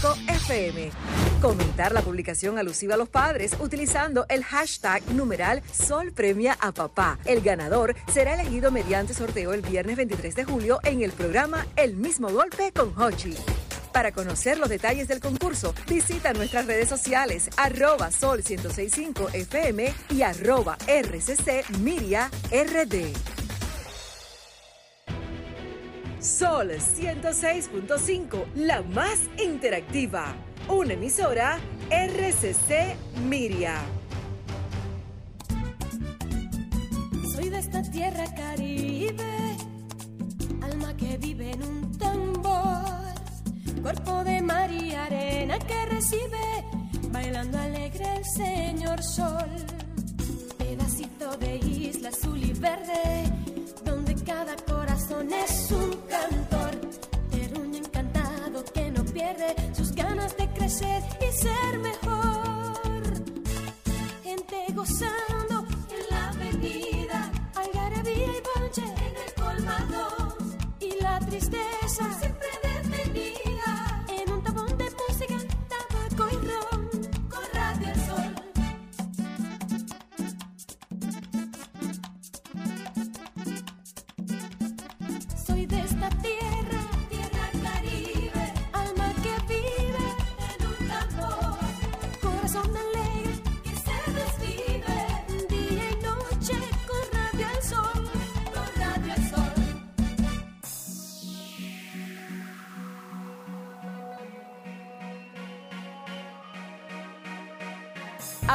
FM. Comentar la publicación alusiva a los padres utilizando el hashtag numeral Sol Premia a Papá. El ganador será elegido mediante sorteo el viernes 23 de julio en el programa El mismo golpe con Hochi. Para conocer los detalles del concurso, visita nuestras redes sociales arroba sol 1065 FM y arroba. Sol 106.5, la más interactiva. Una emisora RCC Miria. Soy de esta tierra caribe, alma que vive en un tambor, cuerpo de mar y arena que recibe, bailando alegre el señor sol, pedacito de isla azul y verde donde cada corazón es un sus ganas de crecer y ser mejor. Gente gozando en la avenida, algarabía y bonche en el colmado y la tristeza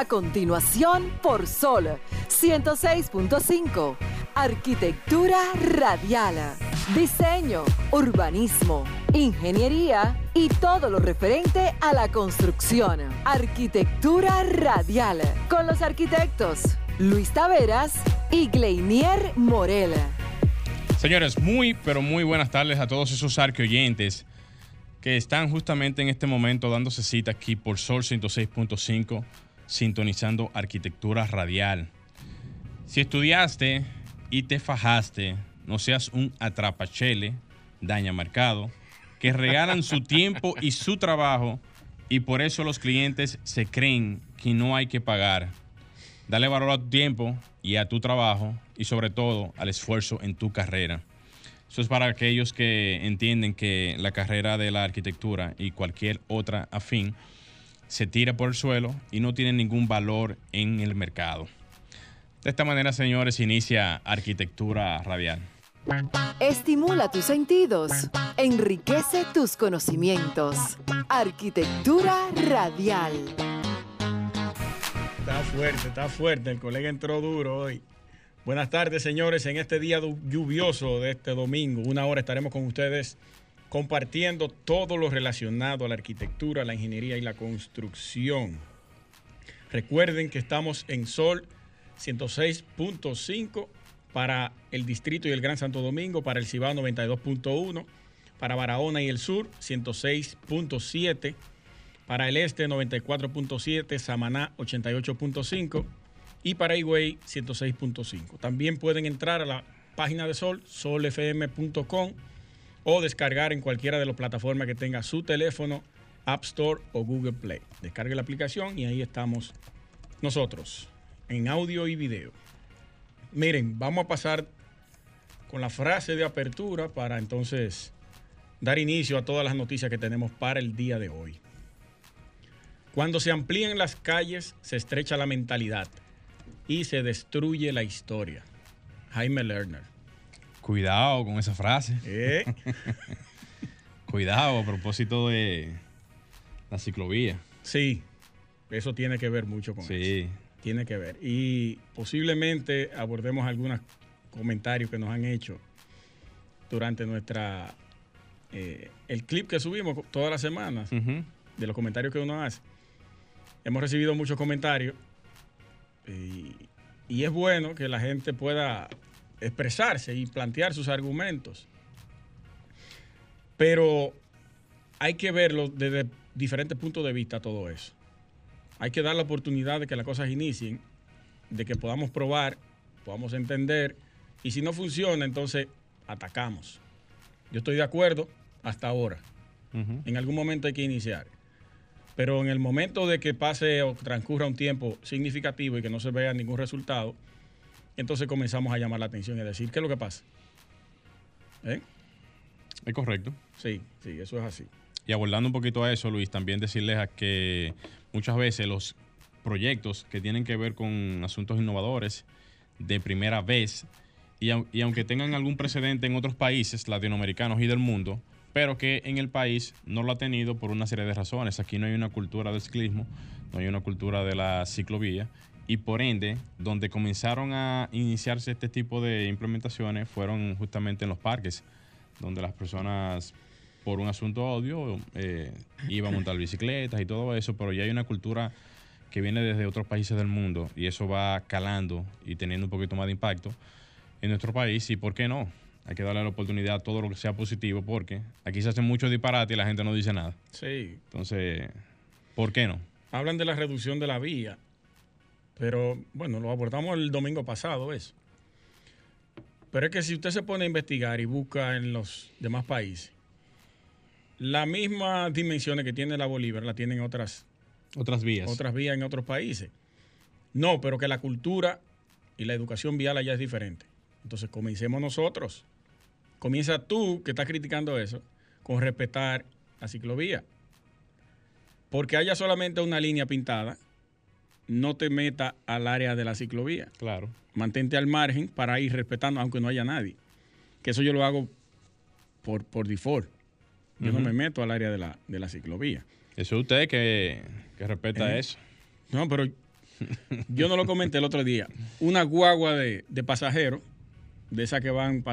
Continuación, por Sol 106.5. Arquitectura radial. Diseño, urbanismo, ingeniería y todo lo referente a la construcción. Arquitectura radial. Con los arquitectos Luis Taveras y Gleinier Morel. Señores, muy, pero muy buenas tardes a todos esos arqueoyentes que están justamente en este momento dándose cita aquí por Sol 106.5, sintonizando arquitectura radial. Si estudiaste y te fajaste, no seas un atrapachele, daña marcado, que regalan su tiempo y su trabajo y por eso los clientes se creen que no hay que pagar. Dale valor a tu tiempo y a tu trabajo y sobre todo al esfuerzo en tu carrera. Eso es para aquellos que entienden que la carrera de la arquitectura y cualquier otra afín se tira por el suelo y no tiene ningún valor en el mercado. De esta manera, señores, inicia arquitectura radial. Estimula tus sentidos, enriquece tus conocimientos. Arquitectura radial. Está fuerte, está fuerte. El colega entró duro hoy. Buenas tardes, señores. En este día lluvioso de este domingo, una hora estaremos con ustedes compartiendo todo lo relacionado a la arquitectura, la ingeniería y la construcción. Recuerden que estamos en Sol 106.5 para el Distrito y el Gran Santo Domingo, para el Cibao 92.1, para Barahona y el Sur 106.7, para el Este 94.7, Samaná 88.5 y para Higüey 106.5. También pueden entrar a la página de Sol, solfm.com o descargar en cualquiera de las plataformas que tenga su teléfono, App Store o Google Play. Descargue la aplicación y ahí estamos nosotros, en audio y video. Miren, vamos a pasar con la frase de apertura para entonces dar inicio a todas las noticias que tenemos para el día de hoy. Cuando se amplían las calles, se estrecha la mentalidad y se destruye la historia. Jaime Lerner. Cuidado con esa frase. ¿Eh? Cuidado a propósito de la ciclovía. Sí, eso tiene que ver mucho con Sí. eso. Tiene que ver. Y posiblemente abordemos algunos comentarios que nos han hecho durante nuestra. eh, el clip que subimos todas las semanas, de los comentarios que uno hace. Hemos recibido muchos comentarios y, y es bueno que la gente pueda expresarse y plantear sus argumentos. Pero hay que verlo desde diferentes puntos de vista todo eso. Hay que dar la oportunidad de que las cosas inicien, de que podamos probar, podamos entender, y si no funciona, entonces atacamos. Yo estoy de acuerdo hasta ahora. En algún momento hay que iniciar. Pero en el momento de que pase o transcurra un tiempo significativo y que no se vea ningún resultado, entonces comenzamos a llamar la atención y a decir, ¿qué es lo que pasa? ¿Eh? Es correcto. Sí, sí, eso es así. Y abordando un poquito a eso, Luis, también decirles a que muchas veces los proyectos que tienen que ver con asuntos innovadores de primera vez, y, y aunque tengan algún precedente en otros países latinoamericanos y del mundo, pero que en el país no lo ha tenido por una serie de razones. Aquí no hay una cultura del ciclismo, no hay una cultura de la ciclovía y por ende, donde comenzaron a iniciarse este tipo de implementaciones fueron justamente en los parques, donde las personas por un asunto odio eh, iban a montar bicicletas y todo eso, pero ya hay una cultura que viene desde otros países del mundo y eso va calando y teniendo un poquito más de impacto en nuestro país y por qué no hay que darle la oportunidad a todo lo que sea positivo porque aquí se hace mucho disparate y la gente no dice nada. Sí. Entonces, ¿por qué no? Hablan de la reducción de la vía, pero bueno, lo abordamos el domingo pasado eso. Pero es que si usted se pone a investigar y busca en los demás países, las mismas dimensiones que tiene la Bolívar la tienen otras otras vías. Otras vías en otros países. No, pero que la cultura y la educación vial allá es diferente. Entonces comencemos nosotros. Comienza tú, que estás criticando eso, con respetar la ciclovía. Porque haya solamente una línea pintada, no te meta al área de la ciclovía. Claro. Mantente al margen para ir respetando, aunque no haya nadie. Que eso yo lo hago por, por default. Yo no me meto al área de la, de la ciclovía. Eso es usted que, respeta eh, eso. No, pero yo no lo comenté el otro día. Una guagua de, de pasajeros, de esas que van,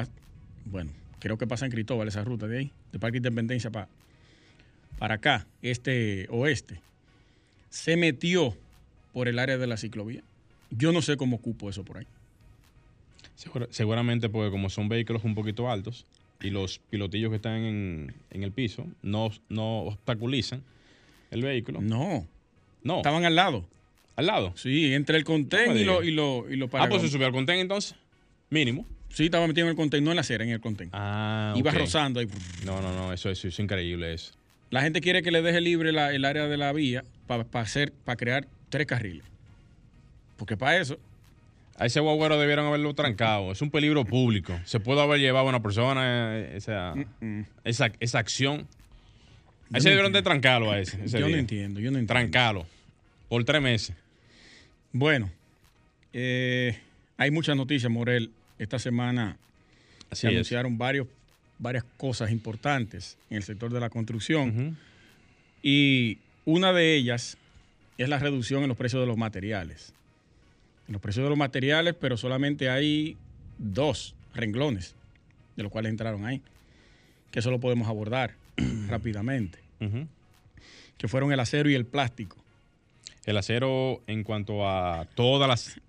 bueno, creo que pasa en Cristóbal, esa ruta de ahí, de Parque Independencia para, para acá, este oeste, se metió por el área de la ciclovía. Yo no sé cómo ocupo eso por ahí. seguramente porque como son vehículos un poquito altos y los pilotillos que están en, el piso no, no obstaculizan el vehículo. No. No. Estaban al lado. ¿Al lado? Sí, entre el contén y lo, y lo, y Ah, pues se subió al contén entonces. Mínimo. Sí, estaba metido en el contén, no en la acera, en el contén. Ah, Iba rozando ahí. No, no, no, eso, es increíble eso. La gente quiere que le deje libre el área de la vía para hacer, para crear tres carriles. Porque para eso. A ese guagüero debieron haberlo trancado. Es un peligro público. Se puede haber llevado a una persona eh, esa, esa, esa acción. A ese debieron de trancarlo a ese. yo no entiendo, yo no entiendo. Trancalo. Por tres meses. Bueno, eh, hay muchas noticias, Morel. Esta semana se anunciaron varios, varias cosas importantes en el sector de la construcción. Y una de ellas es la reducción en los precios de los materiales. En los precios de los materiales, pero solamente hay dos renglones de los cuales entraron ahí. Que eso lo podemos abordar rápidamente. Que fueron el acero y el plástico. El acero en cuanto a todas las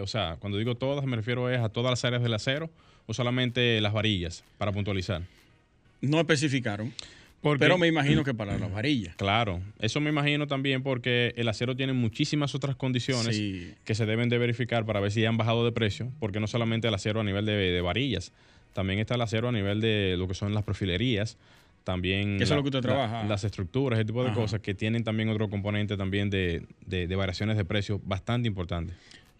o sea, cuando digo todas, me refiero es a todas las áreas del acero o solamente las varillas, para puntualizar. No especificaron. Pero me imagino que para las varillas. Claro, eso me imagino también porque el acero tiene muchísimas otras condiciones que se deben de verificar para ver si han bajado de precio, porque no solamente el acero a nivel de, varillas, también está el acero a nivel de lo que son las profilerías, también eso es lo que usted trabaja. las estructuras, ese tipo de cosas que tienen también otro componente también de, de variaciones de precio bastante importante.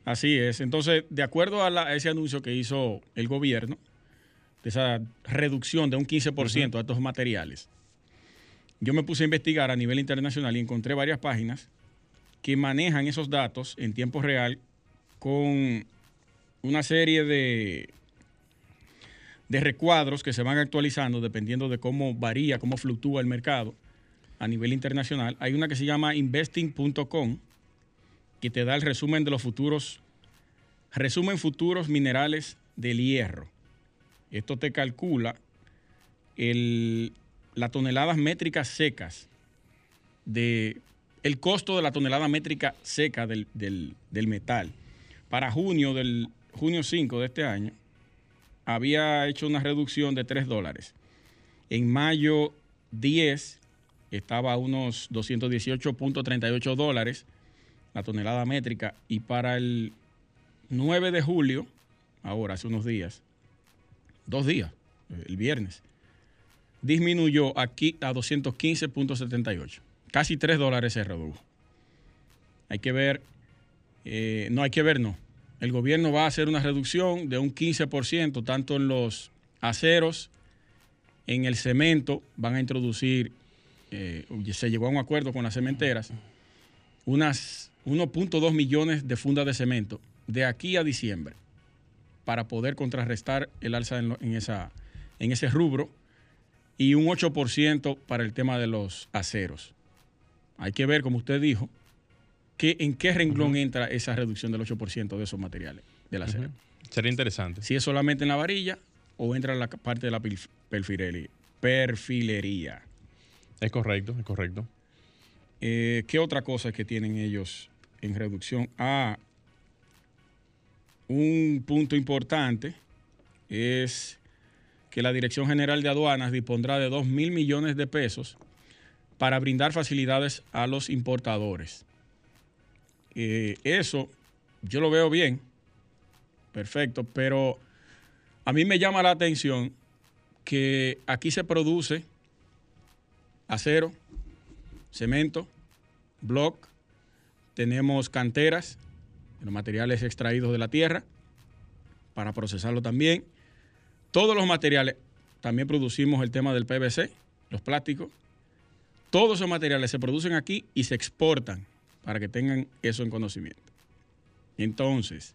Así es. Entonces, de acuerdo a, ese anuncio que hizo el gobierno, de esa reducción de un 15% a estos materiales, yo me puse a investigar a nivel internacional y encontré varias páginas que manejan esos datos en tiempo real con una serie de, de recuadros que se van actualizando dependiendo de cómo varía, cómo fluctúa el mercado a nivel internacional. Hay una que se llama investing.com que te da el resumen de los futuros, resumen futuros minerales del hierro. Esto te calcula el, las toneladas métricas secas de el costo de la tonelada métrica seca del, metal. Para junio del junio 5 de este año había hecho una reducción de 3 dólares. En mayo 10 estaba a unos 218.38 dólares la tonelada métrica. Y para el 9 de julio, ahora hace unos días, dos días, el viernes, disminuyó aquí a 215.78. Casi 3 dólares se redujo. Hay que ver, eh, no hay que ver, no. El gobierno va a hacer una reducción de un 15%, tanto en los aceros, en el cemento, van a introducir, eh, se llegó a un acuerdo con las cementeras, unas 1.2 millones de fundas de cemento de aquí a diciembre para poder contrarrestar el alza en, esa, en ese rubro y un 8% para el tema de los aceros. Hay que ver, como usted dijo, que, en qué renglón entra esa reducción del 8% de esos materiales del acero. Sería interesante. Si es solamente en la varilla o entra en la parte de la perfilería. perfilería. Es correcto, es correcto. Eh, ¿Qué otra cosa es que tienen ellos en reducción? Ah, un punto importante es que la Dirección General de Aduanas dispondrá de 2 mil millones de pesos para brindar facilidades a los importadores. Eh, eso yo lo veo bien, perfecto, pero a mí me llama la atención que aquí se produce acero, cemento, block, tenemos canteras, los materiales extraídos de la tierra, para procesarlo también. Todos los materiales, también producimos el tema del PVC, los plásticos. Todos esos materiales se producen aquí y se exportan para que tengan eso en conocimiento. Entonces,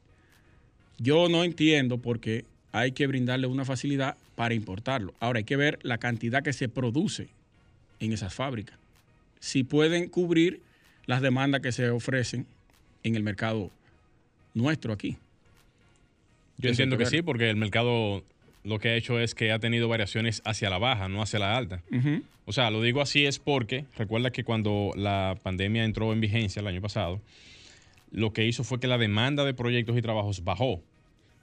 yo no entiendo por qué hay que brindarle una facilidad para importarlo. Ahora hay que ver la cantidad que se produce en esas fábricas. Si pueden cubrir las demandas que se ofrecen en el mercado nuestro aquí. Yo entiendo que sí, porque el mercado lo que ha hecho es que ha tenido variaciones hacia la baja, no hacia la alta. O sea, lo digo así es porque recuerda que cuando la pandemia entró en vigencia el año pasado, lo que hizo fue que la demanda de proyectos y trabajos bajó.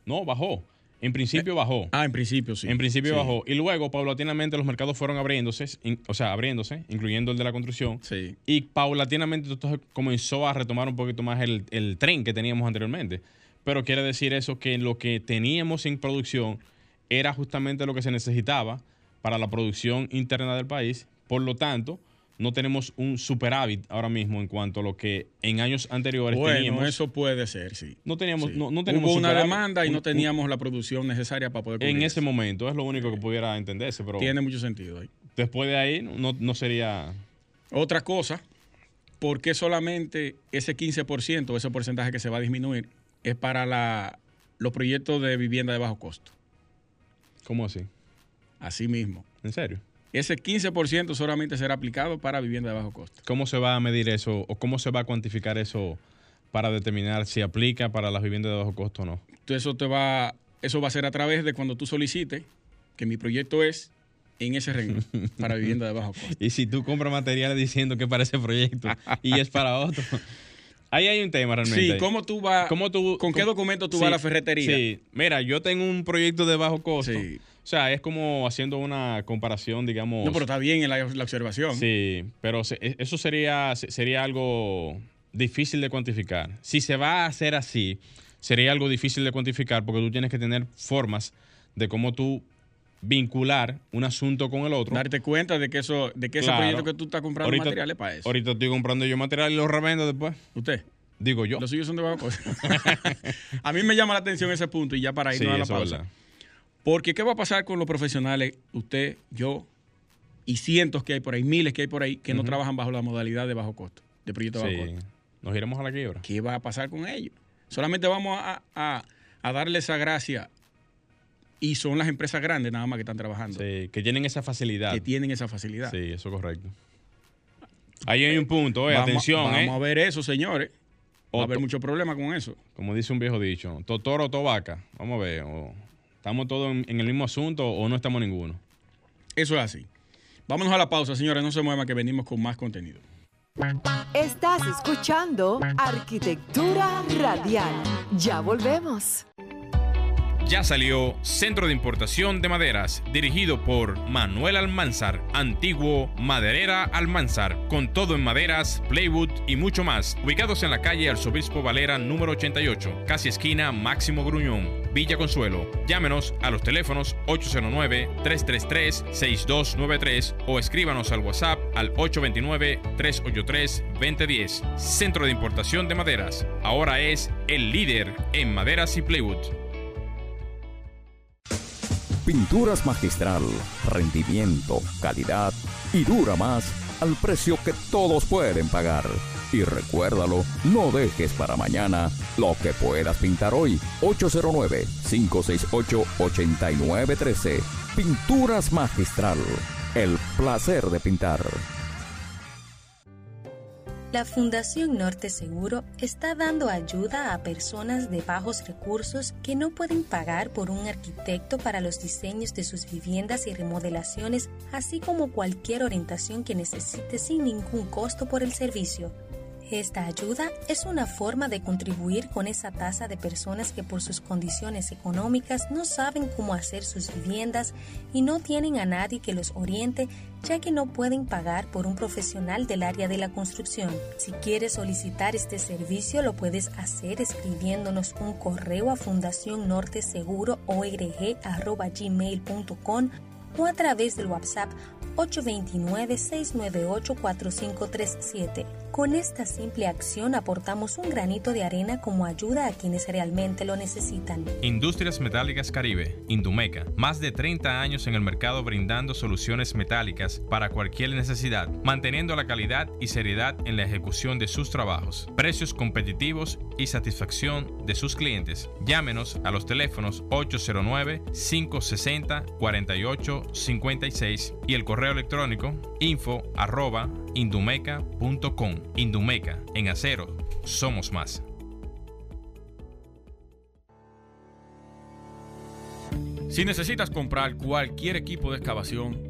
No, bajó. En principio bajó. Ah, en principio sí. En principio bajó. Y luego, paulatinamente, los mercados fueron abriéndose, o sea, abriéndose, incluyendo el de la construcción. Sí. Y paulatinamente entonces comenzó a retomar un poquito más el, el tren que teníamos anteriormente. Pero quiere decir eso que lo que teníamos en producción era justamente lo que se necesitaba para la producción interna del país. Por lo tanto, no tenemos un superávit ahora mismo en cuanto a lo que en años anteriores bueno, teníamos. eso puede ser, sí. No teníamos, Sí. no, no teníamos Hubo una demanda y no un- teníamos la producción necesaria para poder cubrir en eso. ese momento es lo único que pudiera entenderse, pero Tiene mucho sentido ahí. después de ahí no, no sería Otra cosa, ¿por qué solamente ese 15%, ese porcentaje que se va a disminuir, es para la, los proyectos de vivienda de bajo costo? ¿Cómo así? Así mismo. ¿En serio? Ese 15% solamente será aplicado para vivienda de bajo costo. ¿Cómo se va a medir eso o cómo se va a cuantificar eso para determinar si aplica para las viviendas de bajo costo o no? Entonces eso te va, eso va a ser a través de cuando tú solicites que mi proyecto es en ese renglón para vivienda de bajo costo. Y si tú compras materiales diciendo que para ese proyecto y es para otro. Ahí hay un tema realmente. Sí, ¿cómo tú vas? ¿Cómo tú- ¿Con qué documento tú Sí, vas a la ferretería? Sí, mira, yo tengo un proyecto de bajo costo. Sí. O sea, es como haciendo una comparación, digamos. No, pero está bien en la, la observación. Sí, pero se- e- eso sería, se- sería algo difícil de cuantificar. Si se va a hacer así, sería algo difícil de cuantificar porque tú tienes que tener formas de cómo tú vincular un asunto con el otro. Darte cuenta de que eso, de que ese proyecto que tú estás comprando Ahorita- materiales para eso. Ahorita estoy comprando yo material y lo revendo después. Usted. Digo yo. Los suyos son de bajo costo. a mí me llama la atención ese punto y ya para Sí, irnos a la pausa. verdad. Porque ¿qué va a pasar con los profesionales, usted, yo y cientos que hay por ahí, miles que hay por ahí, que no trabajan bajo la modalidad de bajo costo, de proyecto de bajo Sí. costo? Nos iremos a la quiebra. ¿Qué va a pasar con ellos? Solamente vamos a, a, a darle esa gracia y son las empresas grandes nada más que están trabajando, Sí, que tienen esa facilidad. que tienen esa facilidad. Sí, eso es correcto. Ahí hay un punto, eh, Vamos, atención, vamos eh. a ver eso, señores. Va a haber mucho problema con eso. Como dice un viejo dicho, totoro o tovaca. Vamos a ver, o estamos todos en, en el mismo asunto o no estamos ninguno. Eso es así. Vámonos a la pausa, señores. No se muevan que venimos con más contenido. Estás escuchando Arquitectura Radial. Ya volvemos. Ya salió Centro de Importación de Maderas, dirigido por Manuel Almanzar, antiguo Maderera Almanzar, con todo en maderas, plywood y mucho más, ubicados en la calle Arzobispo Valera número 88, casi esquina Máximo Gruñón. Villa Consuelo. Llámenos a los teléfonos 809-333-6293 o escríbanos al WhatsApp al 829-383-2010. Centro de Importación de Maderas. Ahora es el líder en maderas y plywood. Pinturas magistral, rendimiento, calidad y dura más al precio que todos pueden pagar. Y recuérdalo, no dejes para mañana lo que puedas pintar hoy. 809-568-8913. Pinturas magistral. El placer de pintar. La Fundación Norte Seguro está dando ayuda a personas de bajos recursos que no pueden pagar por un arquitecto para los diseños de sus viviendas y remodelaciones, así como cualquier orientación que necesite sin ningún costo por el servicio. Esta ayuda es una forma de contribuir con esa tasa de personas que por sus condiciones económicas no saben cómo hacer sus viviendas y no tienen a nadie que los oriente ya que no pueden pagar por un profesional del área de la construcción. Si quieres solicitar este servicio lo puedes hacer escribiéndonos un correo a fundación norte seguro o a través del WhatsApp 829-698-4537. Con esta simple acción aportamos un granito de arena como ayuda a quienes realmente lo necesitan. Industrias Metálicas Caribe, Indumeca, más de 30 años en el mercado brindando soluciones metálicas para cualquier necesidad, manteniendo la calidad y seriedad en la ejecución de sus trabajos, precios competitivos y satisfacción de sus clientes. Llámenos a los teléfonos 809-560-4856 y el correo electrónico info arroba indumeca.com. Indumeca, en acero, somos más. Si necesitas comprar cualquier equipo de excavación,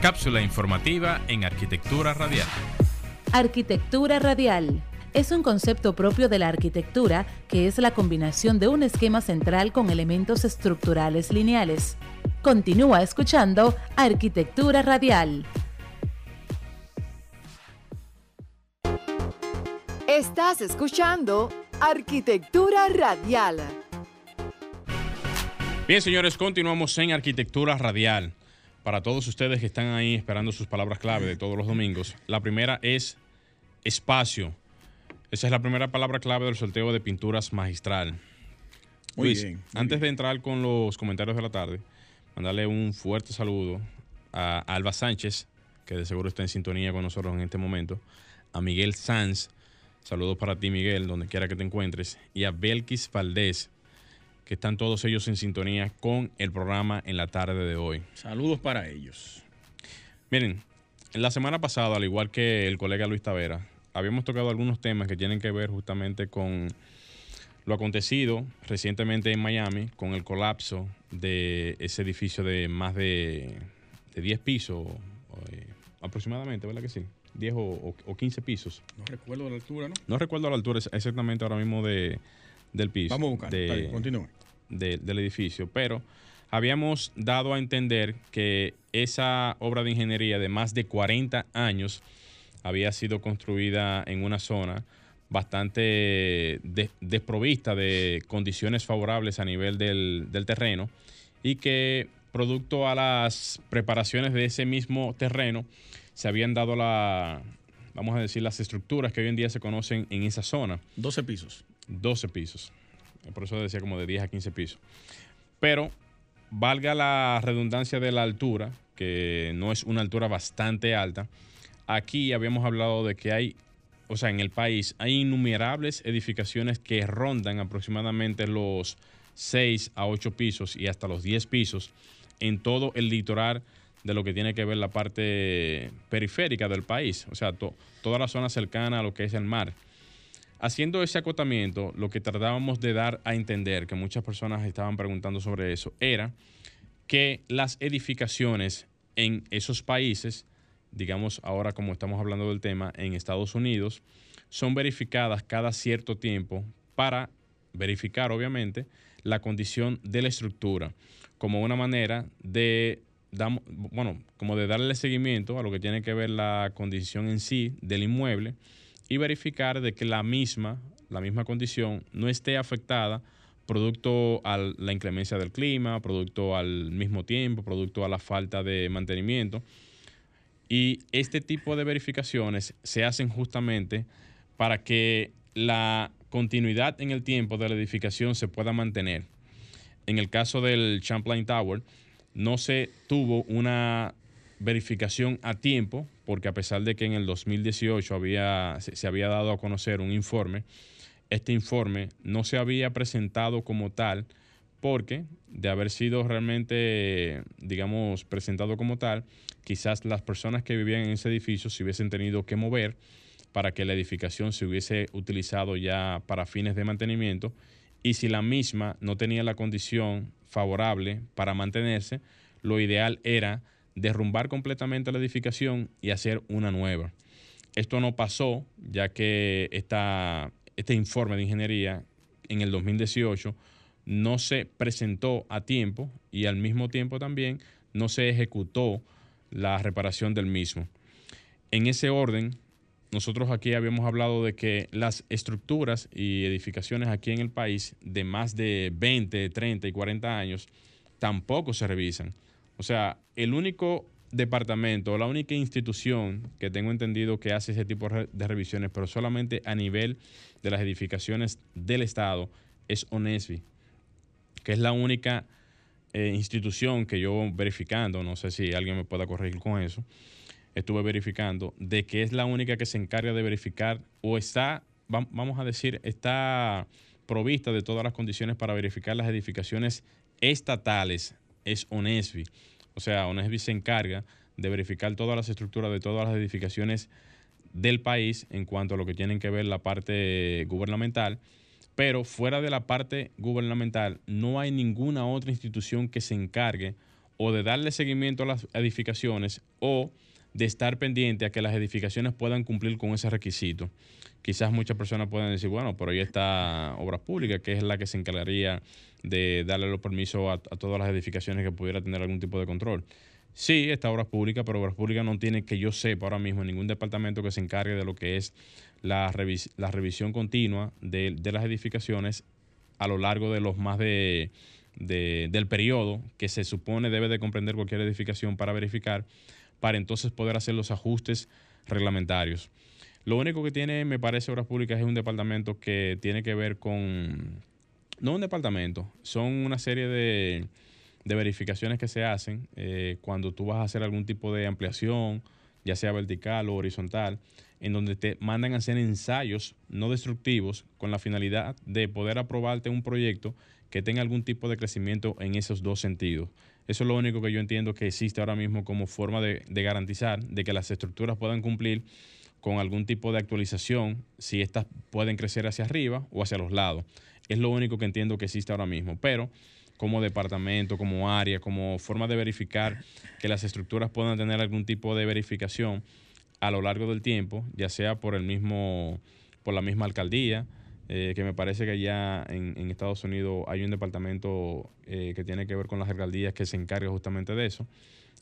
Cápsula informativa en Arquitectura Radial. Arquitectura Radial es un concepto propio de la arquitectura que es la combinación de un esquema central con elementos estructurales lineales. Continúa escuchando Arquitectura Radial. Estás escuchando Arquitectura Radial. Bien, señores, continuamos en Arquitectura Radial. Para todos ustedes que están ahí esperando sus palabras clave de todos los domingos, la primera es espacio. Esa es la primera palabra clave del sorteo de pinturas magistral. Muy Luis, bien, muy antes de entrar con los comentarios de la tarde, mandarle un fuerte saludo a Alba Sánchez, que de seguro está en sintonía con nosotros en este momento, a Miguel Sanz, saludos para ti Miguel, donde quiera que te encuentres, y a Belkis Valdés, que están todos ellos en sintonía con el programa en la tarde de hoy. Saludos para ellos. Miren, la semana pasada, al igual que el colega Luis Tavera, habíamos tocado algunos temas que tienen que ver justamente con lo acontecido recientemente en Miami, con el colapso de ese edificio de más de, de 10 pisos, eh, aproximadamente, ¿verdad que sí? 10 o, o- o 15 pisos. No recuerdo la altura, ¿no? No recuerdo la altura ex- exactamente ahora mismo de, del piso. Vamos a buscar. de- continúe. de- del edificio, pero habíamos dado a entender que esa obra de ingeniería de más de 40 años había sido construida en una zona bastante de- desprovista de condiciones favorables a nivel del, del terreno y que producto a las preparaciones de ese mismo terreno se habían dado la, vamos a decir, las estructuras que hoy en día se conocen en esa zona. 12 pisos. 12 pisos. Por eso decía como de 10 a 15 pisos. Pero valga la redundancia de la altura, que no es una altura bastante alta, aquí habíamos hablado de que hay, o sea, en el país hay innumerables edificaciones que rondan aproximadamente los 6 a 8 pisos y hasta los 10 pisos en todo el litoral de lo que tiene que ver la parte periférica del país, o sea, to- toda la zona cercana a lo que es el mar. Haciendo ese acotamiento, lo que tratábamos de dar a entender, que muchas personas estaban preguntando sobre eso, era que las edificaciones en esos países, digamos ahora como estamos hablando del tema, en Estados Unidos, son verificadas cada cierto tiempo para verificar, obviamente, la condición de la estructura, como una manera de, bueno, como de darle seguimiento a lo que tiene que ver la condición en sí del inmueble y verificar de que la misma, la misma condición no esté afectada producto a la inclemencia del clima, producto al mismo tiempo, producto a la falta de mantenimiento. Y este tipo de verificaciones se hacen justamente para que la continuidad en el tiempo de la edificación se pueda mantener. En el caso del Champlain Tower, no se tuvo una verificación a tiempo, porque a pesar de que en el 2018 había, se había dado a conocer un informe, este informe no se había presentado como tal porque de haber sido realmente, digamos, presentado como tal, quizás las personas que vivían en ese edificio se hubiesen tenido que mover para que la edificación se hubiese utilizado ya para fines de mantenimiento y si la misma no tenía la condición favorable para mantenerse, lo ideal era derrumbar completamente la edificación y hacer una nueva. Esto no pasó, ya que esta, este informe de ingeniería en el 2018 no se presentó a tiempo y al mismo tiempo también no se ejecutó la reparación del mismo. En ese orden, nosotros aquí habíamos hablado de que las estructuras y edificaciones aquí en el país de más de 20, 30 y 40 años tampoco se revisan. O sea, el único departamento, la única institución que tengo entendido que hace ese tipo de revisiones, pero solamente a nivel de las edificaciones del Estado, es ONESBI, que es la única eh, institución que yo verificando, no sé si alguien me pueda corregir con eso, estuve verificando, de que es la única que se encarga de verificar o está, vamos a decir, está provista de todas las condiciones para verificar las edificaciones estatales, es ONESBI. O sea, ONESBI se encarga de verificar todas las estructuras de todas las edificaciones del país en cuanto a lo que tienen que ver la parte gubernamental, pero fuera de la parte gubernamental no hay ninguna otra institución que se encargue o de darle seguimiento a las edificaciones o de estar pendiente a que las edificaciones puedan cumplir con ese requisito. Quizás muchas personas pueden decir, bueno, pero ahí está Obras Públicas, que es la que se encargaría de darle los permisos a, todas las edificaciones que pudiera tener algún tipo de control. Sí, está Obras Públicas, pero Obras Públicas no tiene, que yo sepa ahora mismo, ningún departamento que se encargue de lo que es la, la revisión continua de, las edificaciones a lo largo de los más de, del periodo que se supone debe de comprender cualquier edificación para verificar, para entonces poder hacer los ajustes reglamentarios. Lo único que tiene, me parece, Obras Públicas es un departamento que tiene que ver con no un departamento, son una serie de, verificaciones que se hacen eh, cuando tú vas a hacer algún tipo de ampliación, ya sea vertical o horizontal, en donde te mandan a hacer ensayos no destructivos con la finalidad de poder aprobarte un proyecto que tenga algún tipo de crecimiento en esos dos sentidos. Eso es lo único que yo entiendo que existe ahora mismo como forma de, de garantizar de que las estructuras puedan cumplir con algún tipo de actualización, si éstas pueden crecer hacia arriba o hacia los lados. Es lo único que entiendo que existe ahora mismo. Pero como departamento, como área, como forma de verificar que las estructuras puedan tener algún tipo de verificación a lo largo del tiempo, ya sea por el mismo, por la misma alcaldía, eh, que me parece que ya en, Estados Unidos hay un departamento eh, que tiene que ver con las alcaldías que se encarga justamente de eso.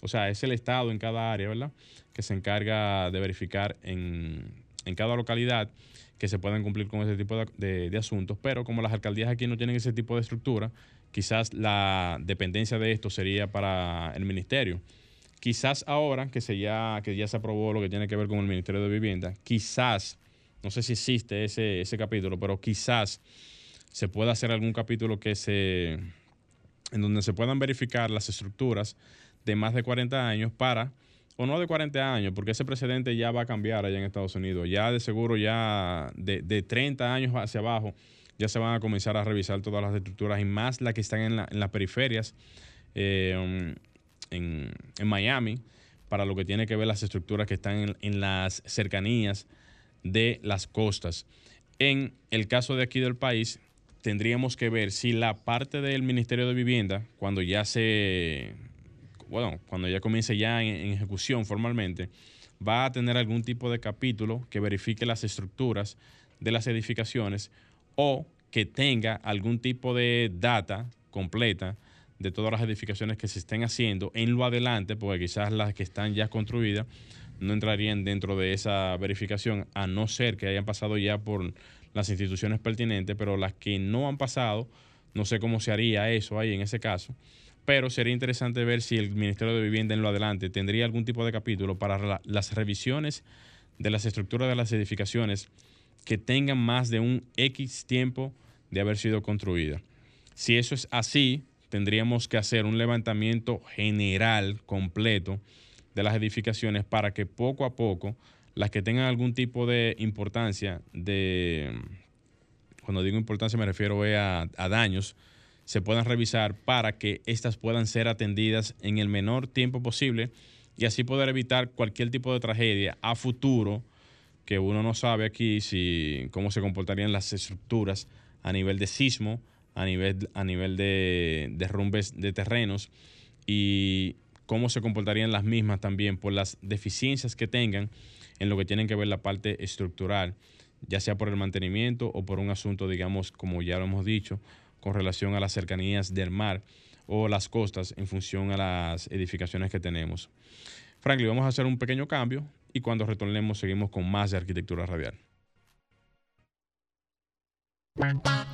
O sea, es el Estado en cada área, ¿verdad? Que se encarga de verificar en, en cada localidad que se puedan cumplir con ese tipo de, asuntos, pero como las alcaldías aquí no tienen ese tipo de estructura, quizás la dependencia de esto sería para el ministerio. Quizás ahora que, se ya, que ya se aprobó lo que tiene que ver con el Ministerio de Vivienda, quizás, no sé si existe ese, ese capítulo, pero quizás se pueda hacer algún capítulo que se, en donde se puedan verificar las estructuras de más de 40 años para o no de 40 años, porque ese precedente ya va a cambiar allá en Estados Unidos. Ya de seguro, ya de, de 30 años hacia abajo, ya se van a comenzar a revisar todas las estructuras y más las que están en, las periferias, eh, en, Miami, para lo que tiene que ver las estructuras que están en, las cercanías de las costas. En el caso de aquí del país, tendríamos que ver si la parte del Ministerio de Vivienda, cuando ya se, bueno, cuando ya comience ya en, en ejecución formalmente, va a tener algún tipo de capítulo que verifique las estructuras de las edificaciones o que tenga algún tipo de data completa de todas las edificaciones que se estén haciendo en lo adelante, porque quizás las que están ya construidas no entrarían dentro de esa verificación, a no ser que hayan pasado ya por las instituciones pertinentes, pero las que no han pasado, no sé cómo se haría eso ahí en ese caso, pero sería interesante ver si el Ministerio de Vivienda en lo adelante tendría algún tipo de capítulo para la, las revisiones de las estructuras de las edificaciones que tengan más de un X tiempo de haber sido construida. Si eso es así, tendríamos que hacer un levantamiento general, completo, de las edificaciones para que poco a poco las que tengan algún tipo de importancia, de, cuando digo importancia me refiero a daños, se puedan revisar para que éstas puedan ser atendidas en el menor tiempo posible y así poder evitar cualquier tipo de tragedia a futuro que uno no sabe aquí si cómo se comportarían las estructuras a nivel de sismo, a nivel, a nivel de derrumbes de terrenos y cómo se comportarían las mismas también por las deficiencias que tengan en lo que tienen que ver la parte estructural, ya sea por el mantenimiento o por un asunto, digamos, como ya lo hemos dicho, con relación a las cercanías del mar o las costas en función a las edificaciones que tenemos. Franklin, vamos a hacer un pequeño cambio y cuando retornemos seguimos con más de arquitectura radial.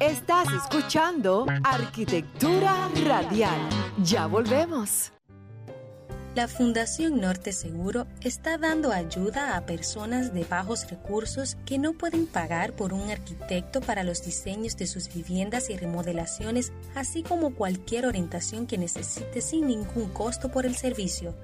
Estás escuchando Arquitectura Radial. Ya volvemos. La Fundación Norte Seguro está dando ayuda a personas de bajos recursos que no pueden pagar por un arquitecto para los diseños de sus viviendas y remodelaciones, así como cualquier orientación que necesite sin ningún costo por el servicio.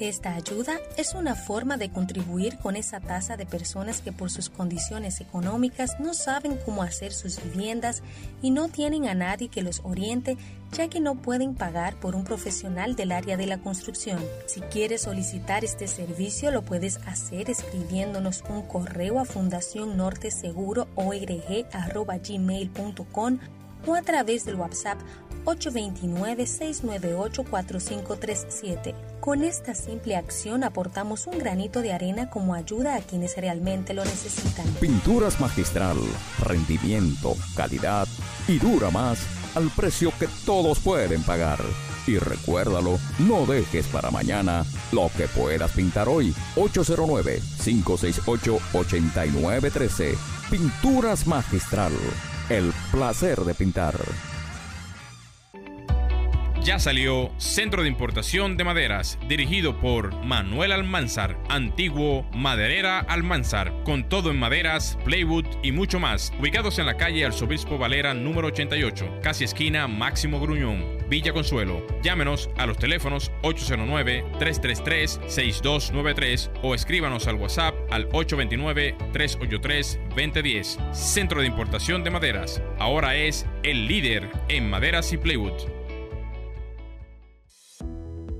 Esta ayuda es una forma de contribuir con esa tasa de personas que por sus condiciones económicas no saben cómo hacer sus viviendas y no tienen a nadie que los oriente ya que no pueden pagar por un profesional del área de la construcción. Si quieres solicitar este servicio lo puedes hacer escribiéndonos un correo a fundacionnorteseguroorg.gmail.com o a través del WhatsApp 829-698-4537. Con esta simple acción aportamos un granito de arena como ayuda a quienes realmente lo necesitan. Pinturas magistral, rendimiento, calidad y dura más al precio que todos pueden pagar. Y recuérdalo, no dejes para mañana lo que puedas pintar hoy. 809-568-8913. Pinturas magistral. El placer de pintar. Ya salió Centro de Importación de Maderas, dirigido por Manuel Almanzar, antiguo Maderera Almanzar, con todo en maderas, playwood y mucho más, ubicados en la calle Arzobispo Valera número 88, casi esquina Máximo Gruñón, Villa Consuelo. Llámenos a los teléfonos 809-333-6293 o escríbanos al WhatsApp al 829-383-2010. Centro de Importación de Maderas, ahora es el líder en maderas y playwood.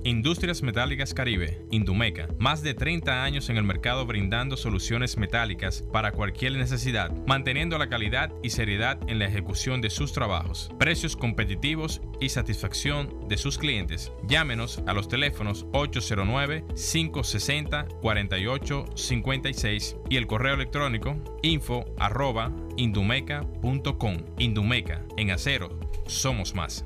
Industrias Metálicas Caribe, Indumeca, más de 30 años en el mercado brindando soluciones metálicas para cualquier necesidad, manteniendo la calidad y seriedad en la ejecución de sus trabajos, precios competitivos y satisfacción de sus clientes. Llámenos a los teléfonos 809-560-4856 y el correo electrónico info arroba. Indumeca, en acero, somos más.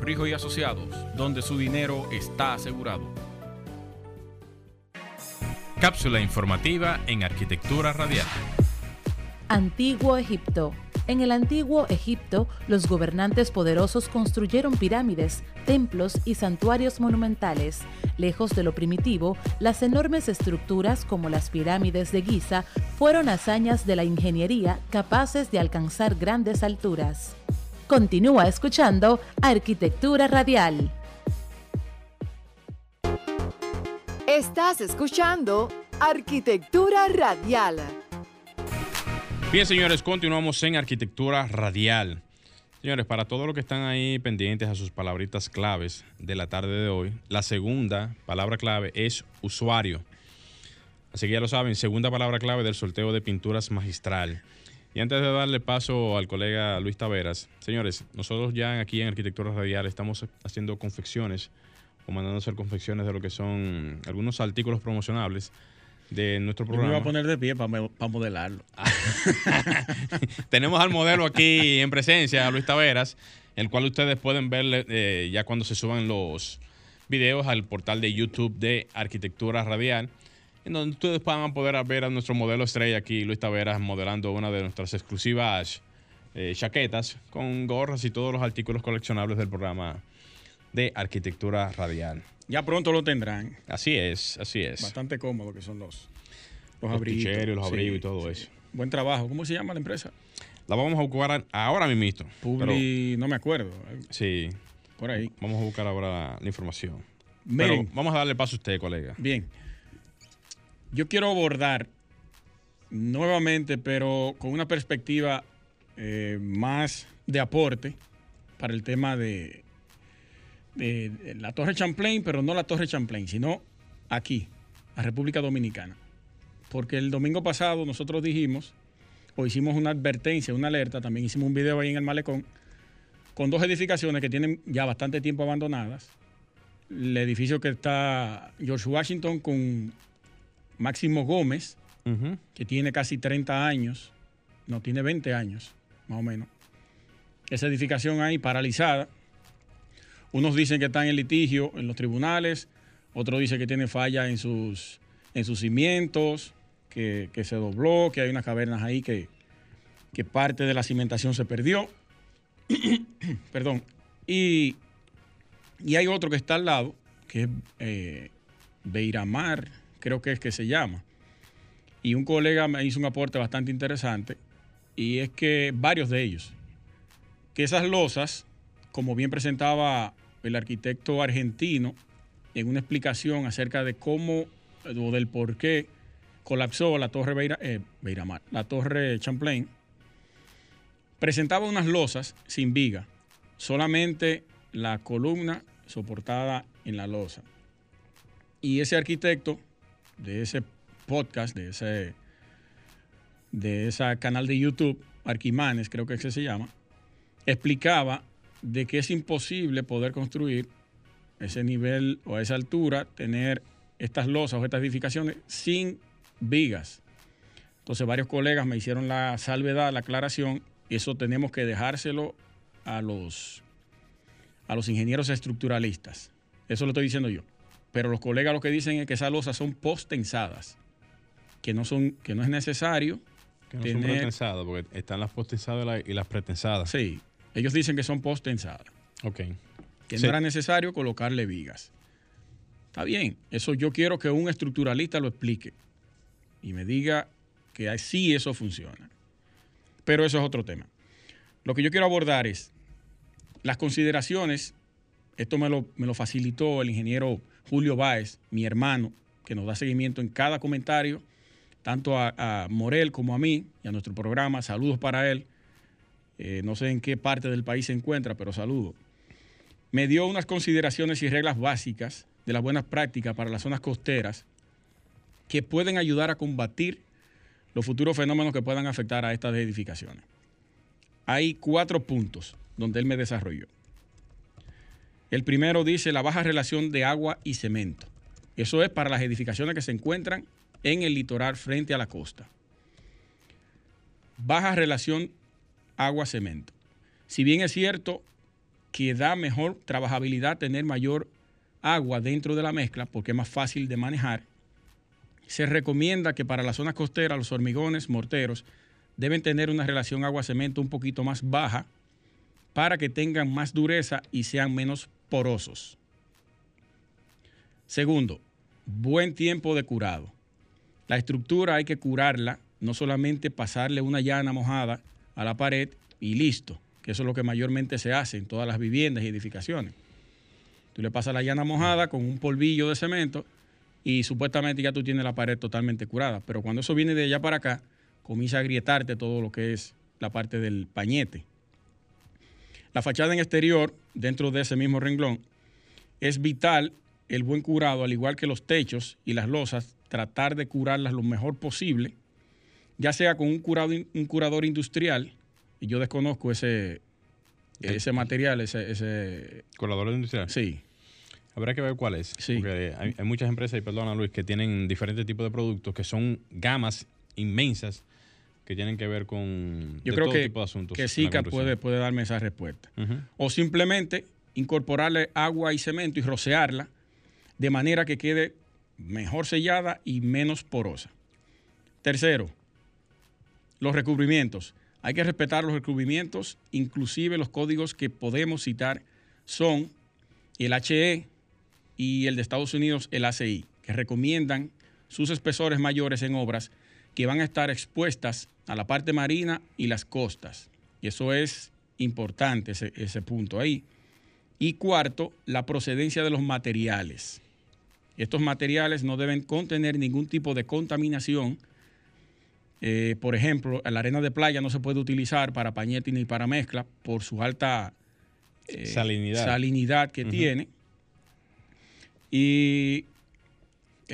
Rijo y Asociados, donde su dinero está asegurado. Cápsula informativa en Arquitectura Radial. Antiguo Egipto. En el antiguo Egipto, los gobernantes poderosos construyeron pirámides, templos y santuarios monumentales. Lejos de lo primitivo, las enormes estructuras como las pirámides de Giza fueron hazañas de la ingeniería capaces de alcanzar grandes alturas. Continúa escuchando Arquitectura Radial. Estás escuchando Arquitectura Radial. Bien, señores, continuamos en Arquitectura Radial. Señores, para todos los que están ahí pendientes a sus palabritas claves de la tarde de hoy, la segunda palabra clave es usuario. Así que ya lo saben, segunda palabra clave del sorteo de pinturas magistral. Y antes de darle paso al colega Luis Taveras, señores, nosotros ya aquí en Arquitectura Radial estamos haciendo confecciones o mandando a hacer confecciones de lo que son algunos artículos promocionables de nuestro Yo me programa. voy a poner de pie para modelarlo. Tenemos al modelo aquí en presencia, Luis Taveras, el cual ustedes pueden ver eh, ya cuando se suban los videos al portal de YouTube de Arquitectura Radial, en donde ustedes van a poder ver a nuestro modelo estrella aquí, Luis Taveras, modelando una de nuestras exclusivas eh, chaquetas con gorras y todos los artículos coleccionables del programa de Arquitectura Radial. Ya pronto lo tendrán. Así es, así es. Bastante cómodo que son los, los, Los ticheros, los Sí, abrigos y todo sí. eso. Buen trabajo. ¿Cómo se llama la empresa? La vamos a buscar ahora mismo. Publi, no me acuerdo. Sí. Por ahí. Vamos a buscar ahora la información. Miren. Pero vamos a darle paso a usted, colega. Bien. Yo quiero abordar nuevamente, pero con una perspectiva eh, más de aporte para el tema de, de- la Torre Champlain, pero no la Torre Champlain, sino aquí, la República Dominicana. Porque el domingo pasado nosotros dijimos, o hicimos una advertencia, una alerta, también hicimos un video ahí en el malecón, con dos edificaciones que tienen ya bastante tiempo abandonadas. El edificio que está George Washington con Máximo Gómez, que tiene casi 30 años, no, tiene 20 años, más o menos. Esa edificación ahí paralizada. Unos dicen que está en litigio en los tribunales, otros dicen que tiene falla en sus, en sus cimientos, que, que se dobló, que hay unas cavernas ahí que, que parte de la cimentación se perdió. Perdón. Y, y hay otro que está al lado, que es eh, Beiramar, creo que es que se llama. Y un colega me hizo un aporte bastante interesante, y es que varios de ellos, que esas losas, como bien presentaba el arquitecto argentino en una explicación acerca de cómo o del por qué colapsó la torre Beira, eh, Beiramar, la torre Champlain, presentaba unas losas sin viga, solamente la columna soportada en la losa. Y ese arquitecto de ese podcast, de ese, de canal de YouTube, Arquimanes creo que ese se llama, explicaba de que es imposible poder construir ese nivel o a esa altura, tener estas losas o estas edificaciones sin vigas. Entonces varios colegas me hicieron la salvedad, la aclaración, y eso tenemos que dejárselo a los, a los ingenieros estructuralistas. Eso lo estoy diciendo yo. Pero los colegas lo que dicen es que esas losas son postensadas, que no, son, que no es necesario Que no son tener... pretensadas, porque están las postensadas y la- y las pretensadas. Sí, ellos dicen que son postensadas. Ok. que Sí. no era necesario colocarle vigas. Está bien, eso yo quiero que un estructuralista lo explique y me diga que así eso funciona. Pero eso es otro tema. Lo que yo quiero abordar es las consideraciones, esto me lo, me lo facilitó el ingeniero Julio Báez, mi hermano, que nos da seguimiento en cada comentario, tanto a, Morel como a mí y a nuestro programa. Saludos para él. Eh, no sé en qué parte del país se encuentra, pero saludo me dio unas consideraciones y reglas básicas de las buenas prácticas para las zonas costeras que pueden ayudar a combatir los futuros fenómenos que puedan afectar a estas edificaciones. Hay cuatro puntos donde él me desarrolló. El primero dice la baja relación de agua y cemento. Eso es para las edificaciones que se encuentran en el litoral frente a la costa. Baja relación agua-cemento. Si bien es cierto que da mejor trabajabilidad tener mayor agua dentro de la mezcla porque es más fácil de manejar, se recomienda que para las zonas costeras los hormigones morteros deben tener una relación agua-cemento un poquito más baja para que tengan más dureza y sean menos porosos. Segundo, buen tiempo de curado. La estructura hay que curarla, no solamente pasarle una llana mojada a la pared y listo, que eso es lo que mayormente se hace en todas las viviendas y edificaciones. Tú le pasas la llana mojada con un polvillo de cemento y supuestamente ya tú tienes la pared totalmente curada. Pero cuando eso viene de allá para acá, comienza a agrietarte todo lo que es la parte del pañete. La fachada en exterior, dentro de ese mismo renglón, es vital el buen curado, al igual que los techos y las losas, tratar de curarlas lo mejor posible, ya sea con un, curado, un curador industrial, y yo desconozco ese, ese material, ese, ese... ¿Curador industrial? Sí. Habrá que ver cuál es. Sí. Porque hay, hay muchas empresas, y perdona Luis, que tienen diferentes tipos de productos que son gamas inmensas que tienen que ver con Yo creo todo que, tipo de asuntos. que SICA puede, puede darme esa respuesta. O simplemente incorporarle agua y cemento y rocearla de manera que quede mejor sellada y menos porosa. Tercero, los recubrimientos. Hay que respetar los recubrimientos, inclusive los códigos que podemos citar son el HE y el de Estados Unidos, el ACI, que recomiendan sus espesores mayores en obras que van a estar expuestas a la parte marina y las costas. Y eso es importante, ese, ese punto ahí. Y cuarto, la procedencia de los materiales. Estos materiales no deben contener ningún tipo de contaminación. Eh, por ejemplo, la arena de playa no se puede utilizar para pañete ni para mezcla por su alta eh, Salinidad. salinidad que tiene. Y.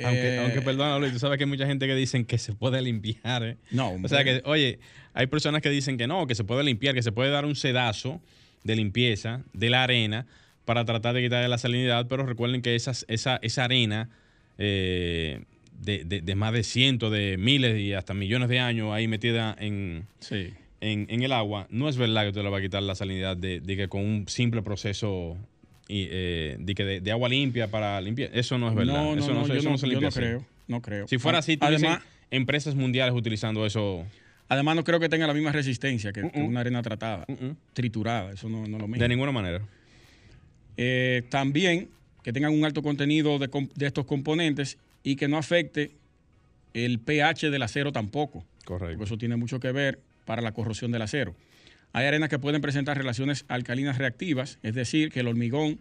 Aunque, eh, aunque perdona, Luis, tú sabes que hay mucha gente que dicen que se puede limpiar. ¿eh? No, O sea hombre. que, oye, hay personas que dicen que no, que se puede limpiar, que se puede dar un sedazo de limpieza de la arena para tratar de quitarle la salinidad, pero recuerden que esas, esa, esa arena eh, de, de- de más de cientos de miles y hasta millones de años ahí metida en, Sí. en, en el agua, no es verdad que usted le va a quitar la salinidad de, de que con un simple proceso y, eh, de, que de, de agua limpia para limpiar. Eso no es verdad. No, no, eso no, se- yo eso no, se limpia así. creo. No creo. Si fuera así, además, empresas mundiales utilizando eso. además, no creo que tenga la misma resistencia que, que Uh-uh. una arena tratada, Uh-uh. triturada. Eso no, no es lo mismo. De ninguna manera. Eh, también que tengan un alto contenido de, de estos componentes y que no afecte el pH del acero tampoco. Correcto. Porque eso tiene mucho que ver para la corrosión del acero. Hay arenas que pueden presentar relaciones alcalinas reactivas, es decir, que el hormigón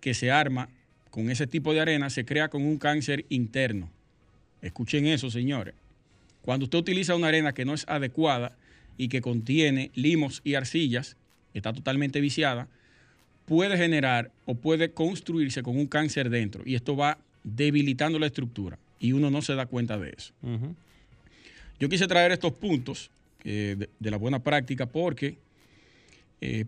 que se arma con ese tipo de arena se crea con un cáncer interno. Escuchen eso, señores. Cuando usted utiliza una arena que no es adecuada y que contiene limos y arcillas, está totalmente viciada, puede generar o puede construirse con un cáncer dentro y esto va debilitando la estructura y uno no se da cuenta de eso. Yo quise traer estos puntos eh, de, la buena práctica porque eh,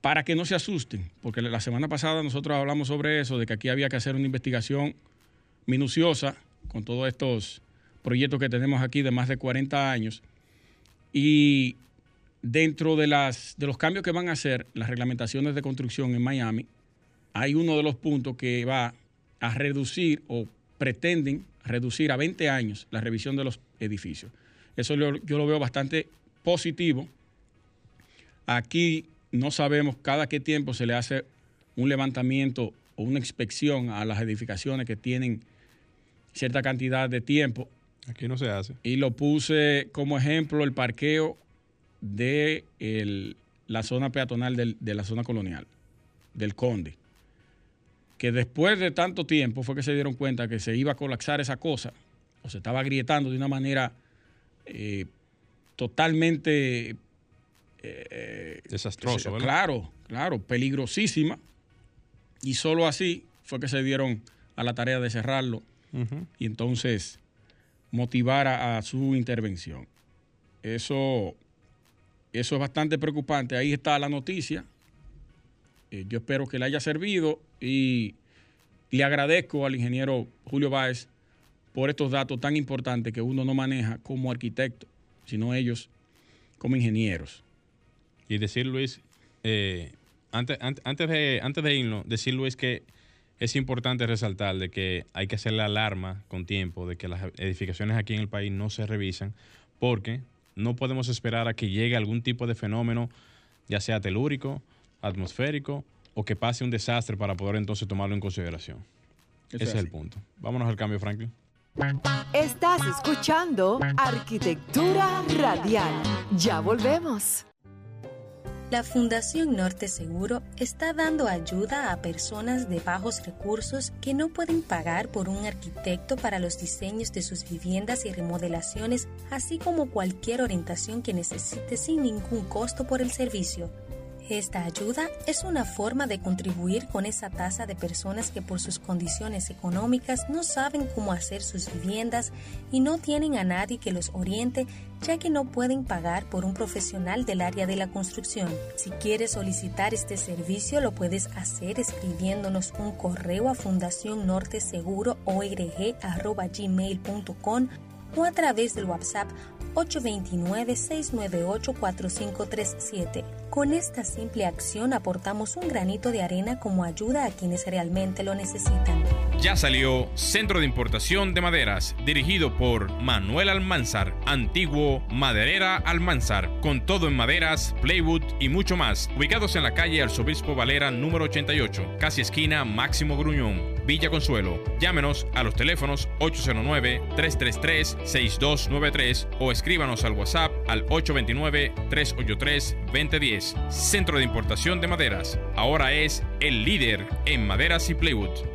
para que no se asusten, porque la semana pasada nosotros hablamos sobre eso, de que aquí había que hacer una investigación minuciosa con todos estos proyectos que tenemos aquí de más de 40 años y dentro de, las, de los cambios que van a hacer las reglamentaciones de construcción en Miami, hay uno de los puntos que va a reducir o pretenden reducir a 20 años la revisión de los edificios. Eso lo- yo lo veo bastante positivo. Aquí no sabemos cada qué tiempo se le hace un levantamiento o una inspección a las edificaciones que tienen cierta cantidad de tiempo. Aquí no se hace. Y lo puse como ejemplo el parqueo de el- la zona peatonal del- de la zona colonial, del Conde. Que después de tanto tiempo fue que se dieron cuenta que se iba a colapsar esa cosa, o se estaba agrietando de una manera eh, totalmente eh, Desastroso, ¿verdad? Claro, claro, peligrosísima. Y solo así fue que se dieron a la tarea de cerrarlo y entonces motivar a, a su intervención. Eso, eso es bastante preocupante. Ahí está la noticia. Eh, yo espero que le haya servido y le agradezco al ingeniero Julio Báez por estos datos tan importantes que uno no maneja como arquitecto, sino ellos como ingenieros. Y decir, Luis, eh, antes, an- antes, de, antes de irnos, decir, Luis, que es importante resaltar de que hay que hacer la alarma con tiempo de que las edificaciones aquí en el país no se revisan, porque no podemos esperar a que llegue algún tipo de fenómeno, ya sea telúrico, atmosférico o que pase un desastre para poder entonces tomarlo en consideración. Ese es el punto. Vámonos al cambio, Franklin. Estás escuchando Arquitectura Radial. Ya volvemos. La Fundación Norte Seguro está dando ayuda a personas de bajos recursos que no pueden pagar por un arquitecto para los diseños de sus viviendas y remodelaciones, así como cualquier orientación que necesite sin ningún costo por el servicio. Esta ayuda es una forma de contribuir con esa tasa de personas que por sus condiciones económicas no saben cómo hacer sus viviendas y no tienen a nadie que los oriente ya que no pueden pagar por un profesional del área de la construcción. Si quieres solicitar este servicio lo puedes hacer escribiéndonos un correo a fundación norte seguro o a través del WhatsApp 829-698-4537. Con esta simple acción aportamos un granito de arena como ayuda a quienes realmente lo necesitan. Ya salió Centro de Importación de Maderas, dirigido por Manuel Almanzar, antiguo Maderera Almanzar, con todo en maderas, playwood y mucho más, ubicados en la calle Arzobispo Valera número 88, casi esquina Máximo Gruñón. Villa Consuelo. Llámenos a los teléfonos 809-333-6293 o escríbanos al WhatsApp al 829-383-2010. Centro de Importación de Maderas. Ahora es el líder en maderas y plywood.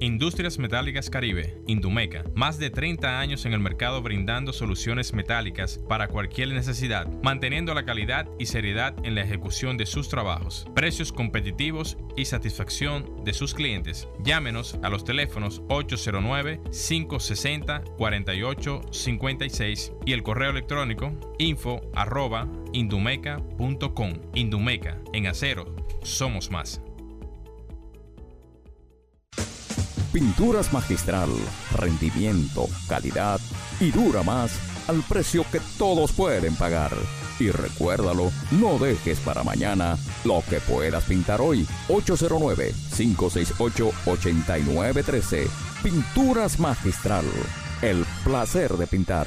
Industrias Metálicas Caribe, Indumeca, más de 30 años en el mercado brindando soluciones metálicas para cualquier necesidad, manteniendo la calidad y seriedad en la ejecución de sus trabajos, precios competitivos y satisfacción de sus clientes. Llámenos a los teléfonos 809-560-4856 y el correo electrónico info arroba. Indumeca, en acero, somos más. Pinturas Magistral, rendimiento, calidad y dura más al precio que todos pueden pagar. Y recuérdalo, no dejes para mañana lo que puedas pintar hoy. 809-568-8913. Pinturas Magistral, el placer de pintar.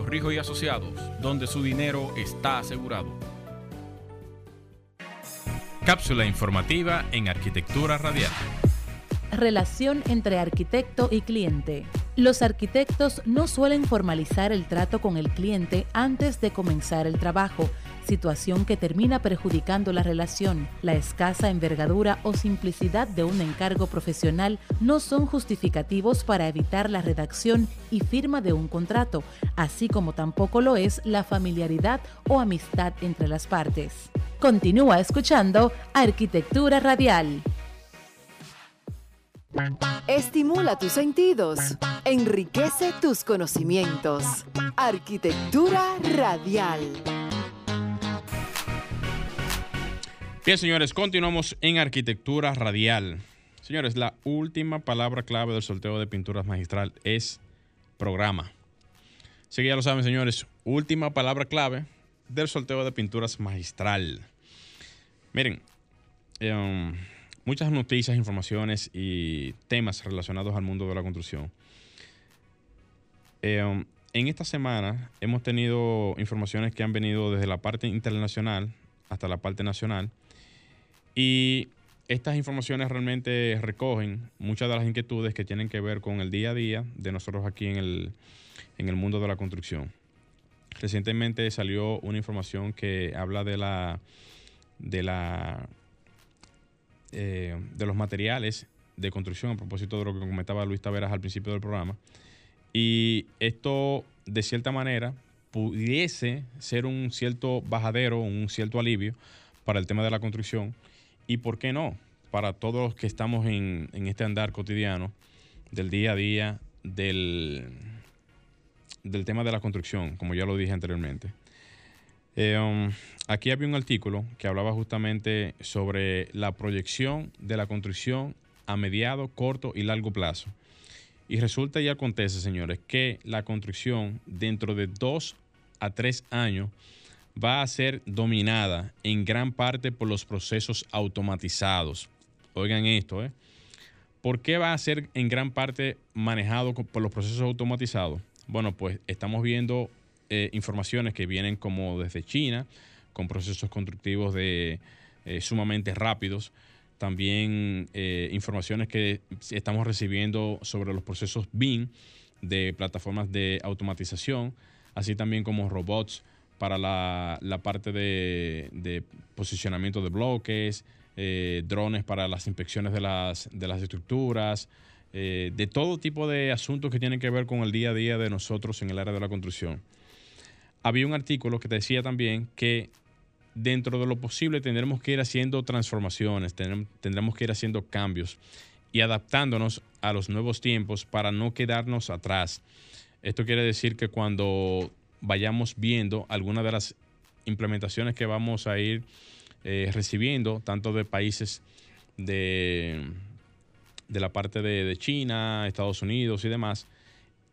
Rijo y Asociados, donde su dinero está asegurado. Cápsula informativa en Arquitectura Radial. Relación entre arquitecto y cliente. Los arquitectos no suelen formalizar el trato con el cliente antes de comenzar el trabajo, situación que termina perjudicando la relación. La escasa envergadura o simplicidad de un encargo profesional no son justificativos para evitar la redacción y firma de un contrato, así como tampoco lo es la familiaridad o amistad entre las partes. Continúa escuchando Arquitectura Radial. Estimula tus sentidos, enriquece tus conocimientos. Arquitectura Radial. Bien, señores, continuamos en arquitectura radial. Señores, la última palabra clave del sorteo de pinturas magistral es programa. Así que ya lo saben, señores, última palabra clave del sorteo de pinturas magistral. Miren, em, muchas noticias, informaciones y temas relacionados al mundo de la construcción. Em, en esta semana hemos tenido informaciones que han venido desde la parte internacional hasta la parte nacional y estas informaciones realmente recogen muchas de las inquietudes que tienen que ver con el día a día de nosotros aquí en el, en el mundo de la construcción. Recientemente salió una información que habla de la de la eh, de los materiales de construcción a propósito de lo que comentaba Luis Taveras al principio del programa. Y esto, de cierta manera, pudiese ser un cierto bajadero, un cierto alivio para el tema de la construcción y por qué no, para todos los que estamos en, este andar cotidiano del día a día del, del tema de la construcción, como ya lo dije anteriormente. Eh, um, aquí había un artículo que hablaba justamente sobre la proyección de la construcción a mediado, corto y largo plazo. Y resulta y acontece, señores, que la construcción dentro de dos a tres años va a ser dominada en gran parte por los procesos automatizados. Oigan esto, ¿eh? ¿Por qué va a ser en gran parte manejado por los procesos automatizados? Bueno, pues estamos viendo eh, informaciones que vienen como desde China, con procesos constructivos de eh, sumamente rápidos. También eh, informaciones que estamos recibiendo sobre los procesos BIM de plataformas de automatización, así también como robots para la, parte de, posicionamiento de bloques, drones para las inspecciones de las, de las estructuras, de todo tipo de asuntos que tienen que ver con el día a día de nosotros en el área de la construcción. Había un artículo que decía también que dentro de lo posible tendremos que ir haciendo transformaciones, tendremos que ir haciendo cambios y adaptándonos a los nuevos tiempos para no quedarnos atrás. Esto quiere decir que cuando vayamos viendo algunas de las implementaciones que vamos a ir eh, recibiendo, tanto de países de, de la parte de, China, Estados Unidos y demás,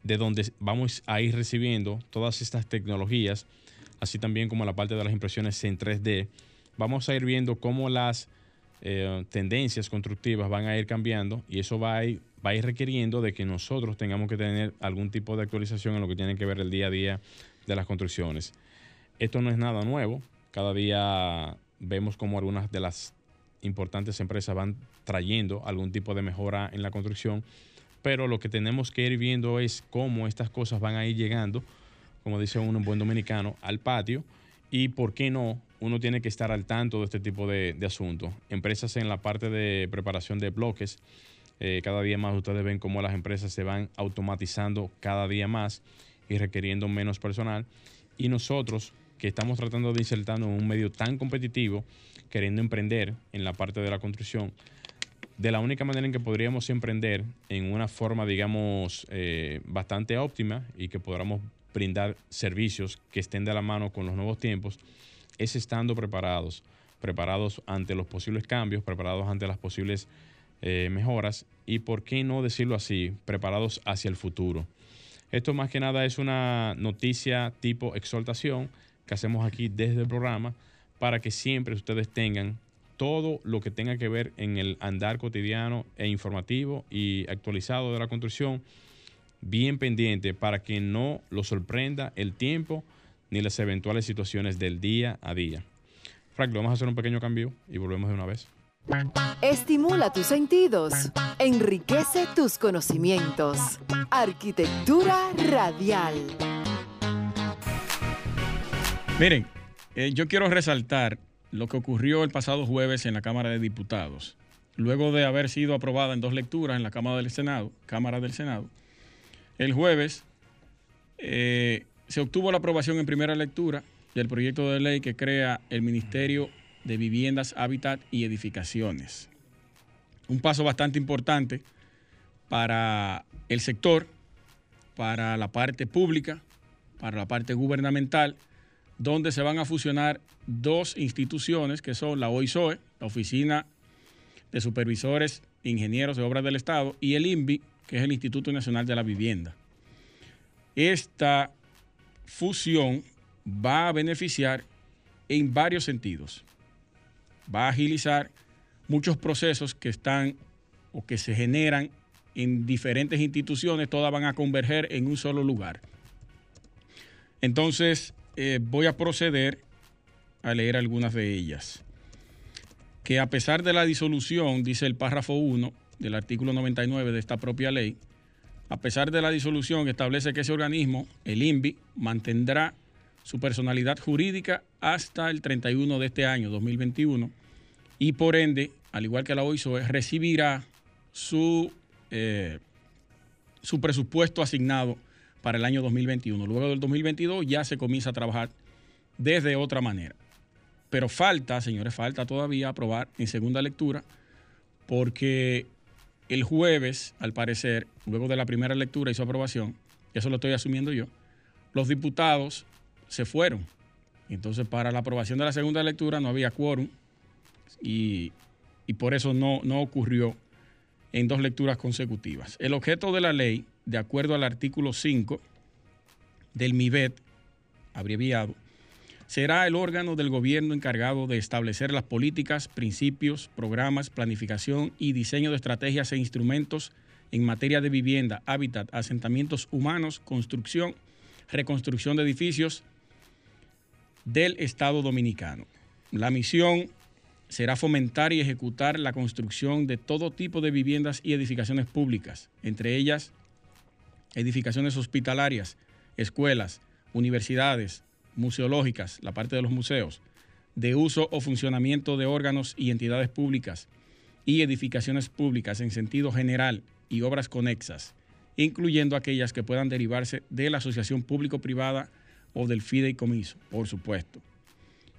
de donde vamos a ir recibiendo todas estas tecnologías, así también como la parte de las impresiones en 3D, vamos a ir viendo cómo las eh, tendencias constructivas van a ir cambiando y eso va a ir, va a ir requiriendo de que nosotros tengamos que tener algún tipo de actualización en lo que tiene que ver el día a día de las construcciones. Esto no es nada nuevo, cada día vemos como algunas de las importantes empresas van trayendo algún tipo de mejora en la construcción, pero lo que tenemos que ir viendo es cómo estas cosas van a ir llegando como dice uno, un buen dominicano, al patio. Y por qué no, uno tiene que estar al tanto de este tipo de, asuntos. Empresas en la parte de preparación de bloques, eh, cada día más ustedes ven cómo las empresas se van automatizando cada día más y requiriendo menos personal. Y nosotros, que estamos tratando de insertarnos en un medio tan competitivo, queriendo emprender en la parte de la construcción, de la única manera en que podríamos emprender en una forma, digamos, eh, bastante óptima y que podamos brindar servicios que estén de la mano con los nuevos tiempos, es estando preparados, preparados ante los posibles cambios, preparados ante las posibles eh, mejoras y, por qué no decirlo así, preparados hacia el futuro. Esto más que nada es una noticia tipo exhortación que hacemos aquí desde el programa para que siempre ustedes tengan todo lo que tenga que ver en el andar cotidiano e informativo y actualizado de la construcción bien pendiente para que no lo sorprenda el tiempo ni las eventuales situaciones del día a día. Frank, vamos a hacer un pequeño cambio y volvemos de una vez. Estimula tus sentidos, enriquece tus conocimientos. Arquitectura radial. Miren, eh, yo quiero resaltar lo que ocurrió el pasado jueves en la Cámara de Diputados. Luego de haber sido aprobada en dos lecturas en la Cámara del Senado, Cámara del Senado, el jueves eh, se obtuvo la aprobación en primera lectura del proyecto de ley que crea el Ministerio de Viviendas, Hábitat y Edificaciones. Un paso bastante importante para el sector, para la parte pública, para la parte gubernamental, donde se van a fusionar dos instituciones que son la OISOE, la Oficina de Supervisores Ingenieros de Obras del Estado, y el INVI, que es el Instituto Nacional de la Vivienda. Esta fusión va a beneficiar en varios sentidos. Va a agilizar muchos procesos que están o que se generan en diferentes instituciones, todas van a converger en un solo lugar. Entonces, eh, voy a proceder a leer algunas de ellas. Que a pesar de la disolución, dice el párrafo 1, del artículo 99 de esta propia ley, a pesar de la disolución, establece que ese organismo, el INVI, mantendrá su personalidad jurídica hasta el 31 de este año, 2021, y por ende, al igual que la OISOE, recibirá su, eh, su presupuesto asignado para el año 2021. Luego del 2022 ya se comienza a trabajar desde otra manera. Pero falta, señores, falta todavía aprobar en segunda lectura porque el jueves, al parecer, luego de la primera lectura y su aprobación, eso lo estoy asumiendo yo, los diputados se fueron. Entonces, para la aprobación de la segunda lectura no había quórum y, y por eso no, no ocurrió en dos lecturas consecutivas. El objeto de la ley, de acuerdo al artículo 5 del MIBET, abreviado, será el órgano del gobierno encargado de establecer las políticas, principios, programas, planificación y diseño de estrategias e instrumentos en materia de vivienda, hábitat, asentamientos humanos, construcción, reconstrucción de edificios del Estado dominicano. La misión será fomentar y ejecutar la construcción de todo tipo de viviendas y edificaciones públicas, entre ellas edificaciones hospitalarias, escuelas, universidades, museológicas, la parte de los museos, de uso o funcionamiento de órganos y entidades públicas y edificaciones públicas en sentido general y obras conexas, incluyendo aquellas que puedan derivarse de la asociación público-privada o del fideicomiso, por supuesto,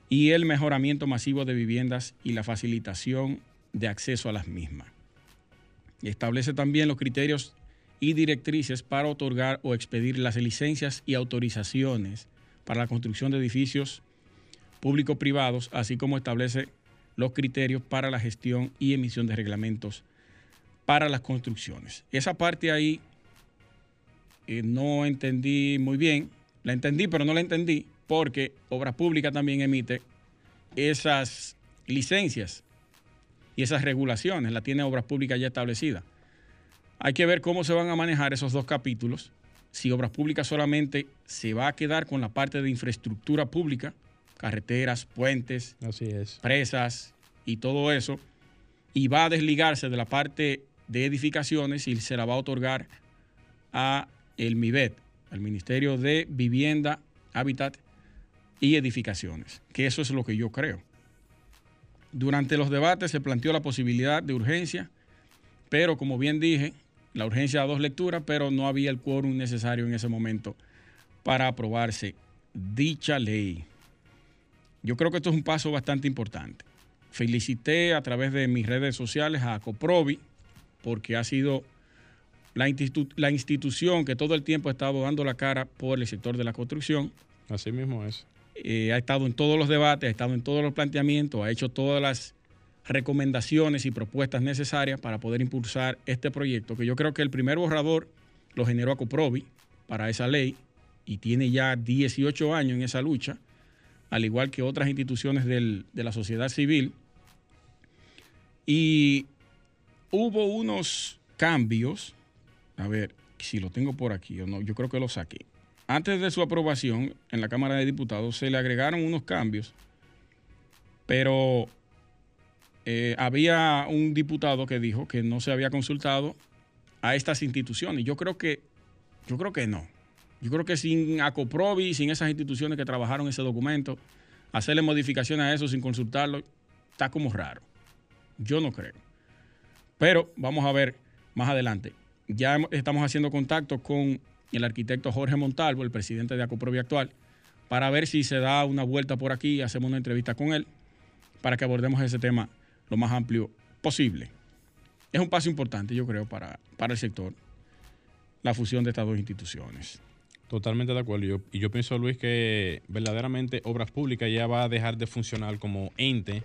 y el mejoramiento masivo de viviendas y la facilitación de acceso a las mismas. Establece también los criterios y directrices para otorgar o expedir las licencias y autorizaciones para la construcción de edificios público-privados, así como establece los criterios para la gestión y emisión de reglamentos para las construcciones. Esa parte ahí eh, no entendí muy bien, la entendí pero no la entendí porque Obras Públicas también emite esas licencias y esas regulaciones, la tiene Obras Públicas ya establecida. Hay que ver cómo se van a manejar esos dos capítulos, si Obras Públicas solamente se va a quedar con la parte de infraestructura pública, carreteras, puentes, presas y todo eso, y va a desligarse de la parte de edificaciones y se la va a otorgar a el MIBET, al Ministerio de Vivienda, Hábitat y Edificaciones, que eso es lo que yo creo. Durante los debates se planteó la posibilidad de urgencia, pero como bien dije, la urgencia a dos lecturas, pero no había el quórum necesario en ese momento para aprobarse dicha ley. Yo creo que esto es un paso bastante importante. Felicité a través de mis redes sociales a Coprovi porque ha sido la, la institución que todo el tiempo ha estado dando la cara por el sector de la construcción. Así mismo es. Eh, ha estado en todos los debates, ha estado en todos los planteamientos, ha hecho todas las recomendaciones y propuestas necesarias para poder impulsar este proyecto, que yo creo que el primer borrador lo generó a Coprovi para esa ley y tiene ya 18 años en esa lucha, al igual que otras instituciones de la sociedad civil. Y hubo unos cambios, a ver si lo tengo por aquí o no, yo creo que lo saqué. Antes de su aprobación en la Cámara de Diputados se le agregaron unos cambios, pero eh, había un diputado que dijo que no se había consultado a estas instituciones. Yo creo que, yo creo que no. Yo creo que sin ACOPROVI, sin esas instituciones que trabajaron ese documento, hacerle modificaciones a eso sin consultarlo, está como raro. Yo no creo. Pero vamos a ver más adelante. Ya estamos haciendo contacto con el arquitecto Jorge Montalvo, el presidente de ACOPROVI actual, para ver si se da una vuelta por aquí y hacemos una entrevista con él para que abordemos ese tema lo más amplio posible. Es un paso importante, yo creo, para, para el sector, la fusión de estas dos instituciones. Totalmente de acuerdo. y yo pienso, Luis, que verdaderamente Obras Públicas ya va a dejar de funcionar como ente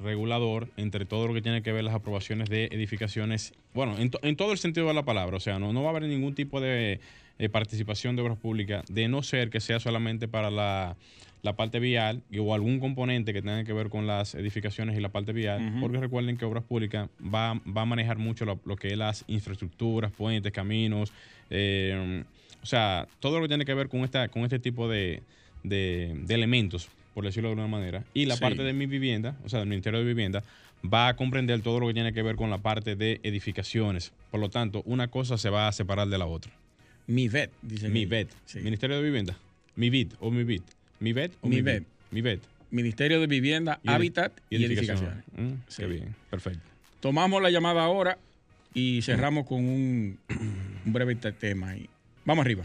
regulador entre todo lo que tiene que ver las aprobaciones de edificaciones, bueno, en, todo el sentido de la palabra, o sea, no, no va a haber ningún tipo de eh, participación de obras públicas, de no ser que sea solamente para la, la parte vial o algún componente que tenga que ver con las edificaciones y la parte vial, porque recuerden que Obras Públicas va, va a manejar mucho lo, que es las infraestructuras, puentes, caminos, eh, o sea, todo lo que tiene que ver con, esta, con este tipo de, de, elementos, por decirlo de alguna manera. Y la parte de mi vivienda, o sea, del Ministerio de Vivienda, va a comprender todo lo que tiene que ver con la parte de edificaciones. Por lo tanto, una cosa se va a separar de la otra. Mi VET, dice. Mi VET. Ministerio de Vivienda. Mi VIT o mi VIT. Mi VET o mi, VET. Mi VET. Ministerio de Vivienda, Hábitat y, Edificaciones. Mm, qué bien, perfecto. Tomamos la llamada ahora y cerramos con un, un breve tema ahí. Vamos arriba.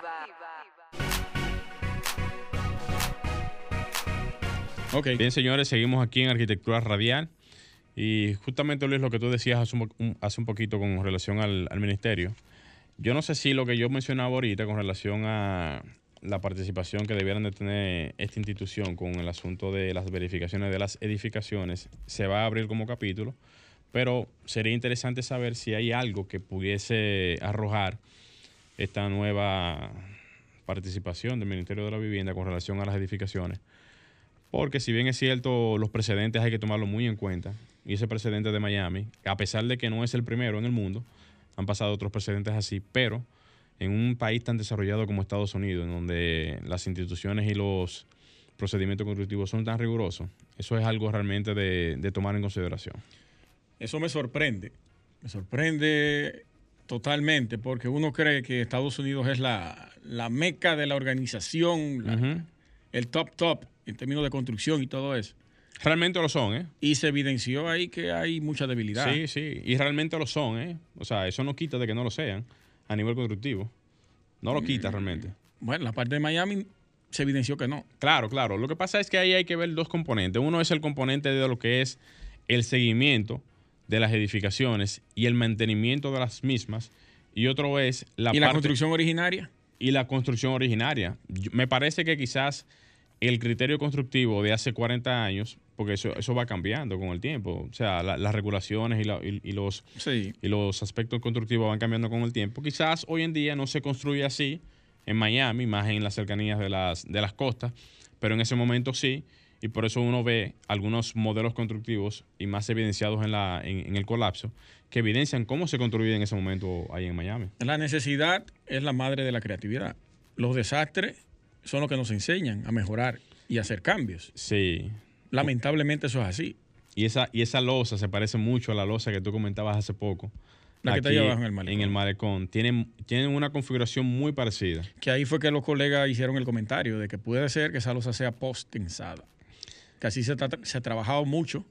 Bien, señores, seguimos aquí en Arquitectura Radial. Y justamente, Luis, lo que tú decías hace un, hace un poquito con relación al, al, ministerio. Yo no sé si lo que yo mencionaba ahorita con relación a la participación que debieran de tener esta institución con el asunto de las verificaciones de las edificaciones se va a abrir como capítulo, pero sería interesante saber si hay algo que pudiese arrojar esta nueva participación del Ministerio de la Vivienda con relación a las edificaciones. Porque si bien es cierto, los precedentes hay que tomarlo muy en cuenta. Y ese precedente de Miami, a pesar de que no es el primero en el mundo, han pasado otros precedentes así, pero en un país tan desarrollado como Estados Unidos, en donde las instituciones y los procedimientos constructivos son tan rigurosos, eso es algo realmente de, de tomar en consideración. Eso me sorprende. Me sorprende totalmente, porque uno cree que Estados Unidos es la, la meca de la organización, la, uh -huh. el top top en términos de construcción y todo eso. Realmente lo son, ¿eh? Y se evidenció ahí que hay mucha debilidad. Sí, sí, y realmente lo son, ¿eh? O sea, eso no quita de que no lo sean a nivel constructivo. No lo quita realmente. Bueno, la parte de Miami se evidenció que no. Claro, claro. Lo que pasa es que ahí hay que ver dos componentes. Uno es el componente de lo que es el seguimiento de las edificaciones y el mantenimiento de las mismas. Y otro es la ¿Y la construcción originaria? Y la construcción originaria. Me parece que quizás el criterio constructivo de hace 40 años, porque eso, eso va cambiando con el tiempo, o sea, la, las regulaciones y, la, y, y los, sí. y los aspectos constructivos van cambiando con el tiempo. Quizás hoy en día no se construye así en Miami, más en las cercanías de las, de las costas, pero en ese momento sí, y por eso uno ve algunos modelos constructivos y más evidenciados en, la, en, en el colapso, que evidencian cómo se construye en ese momento ahí en Miami. La necesidad es la madre de la creatividad. Los desastres son los que nos enseñan a mejorar y hacer cambios. Sí. Lamentablemente eso es así. Y esa, y esa losa se parece mucho a la losa que tú comentabas hace poco. La que está ahí abajo en el malecón. En el malecón. Tienen, tienen una configuración muy parecida. Que ahí fue que los colegas hicieron el comentario de que puede ser que esa losa sea post-tensada. Que así se, se ha trabajado mucho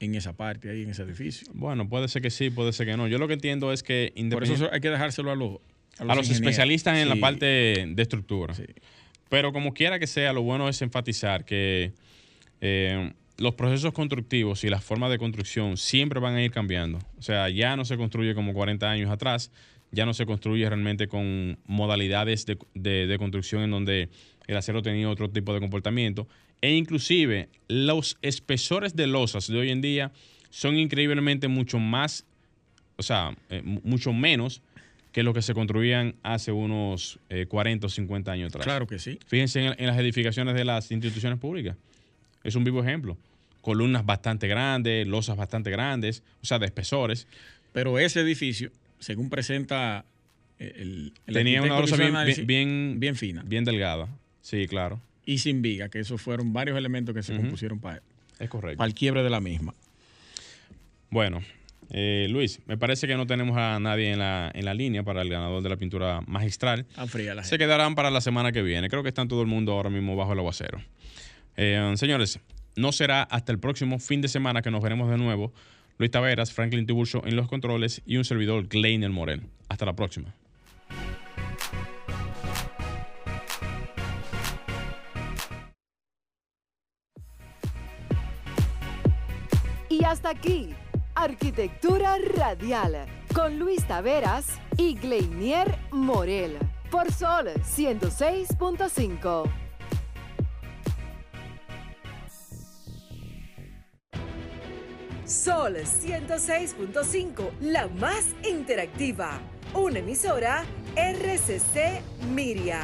en esa parte, ahí en ese edificio. Bueno, puede ser que sí, puede ser que no. Yo lo que entiendo es que... Por eso hay que dejárselo a los, a los, a los especialistas en sí. la parte de estructura. Sí. Pero como quiera que sea, lo bueno es enfatizar que eh, los procesos constructivos y las formas de construcción siempre van a ir cambiando. O sea, ya no se construye como 40 años atrás, ya no se construye realmente con modalidades de, de, de construcción en donde el acero tenía otro tipo de comportamiento. E inclusive los espesores de losas de hoy en día son increíblemente mucho más, o sea, eh, mucho menos que lo que se construían hace unos eh, 40 o 50 años atrás. Claro que sí. Fíjense en, en, las edificaciones de las instituciones públicas. Es un vivo ejemplo. Columnas bastante grandes, losas bastante grandes, o sea, de espesores. Pero ese edificio, según presenta el, el tenía una losa bien, bien, bien, bien, fina. Bien delgada. Sí, claro. Y sin viga, que esos fueron varios elementos que se uh -huh. compusieron para, es correcto. para el quiebre de la misma. Bueno, eh, Luis, me parece que no tenemos a nadie en la, en la línea para el ganador de la pintura magistral. Fría la Se quedarán para la semana que viene. Creo que están todo el mundo ahora mismo bajo el aguacero. Eh, señores, no será hasta el próximo fin de semana que nos veremos de nuevo. Luis Taveras, Franklin Tiburcio en los controles y un servidor, Gleiner Morel. Hasta la próxima. Y hasta aquí, Arquitectura Radial, con Luis Taveras y Gleinier Morel, por Sol 106.5. Sol 106.5, la más interactiva. Una emisora RCC Miria.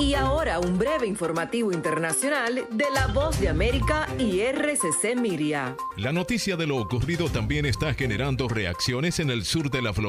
Y ahora un breve informativo internacional de La Voz de América y RCC Miria. La noticia de lo ocurrido también está generando reacciones en el sur de la Florida.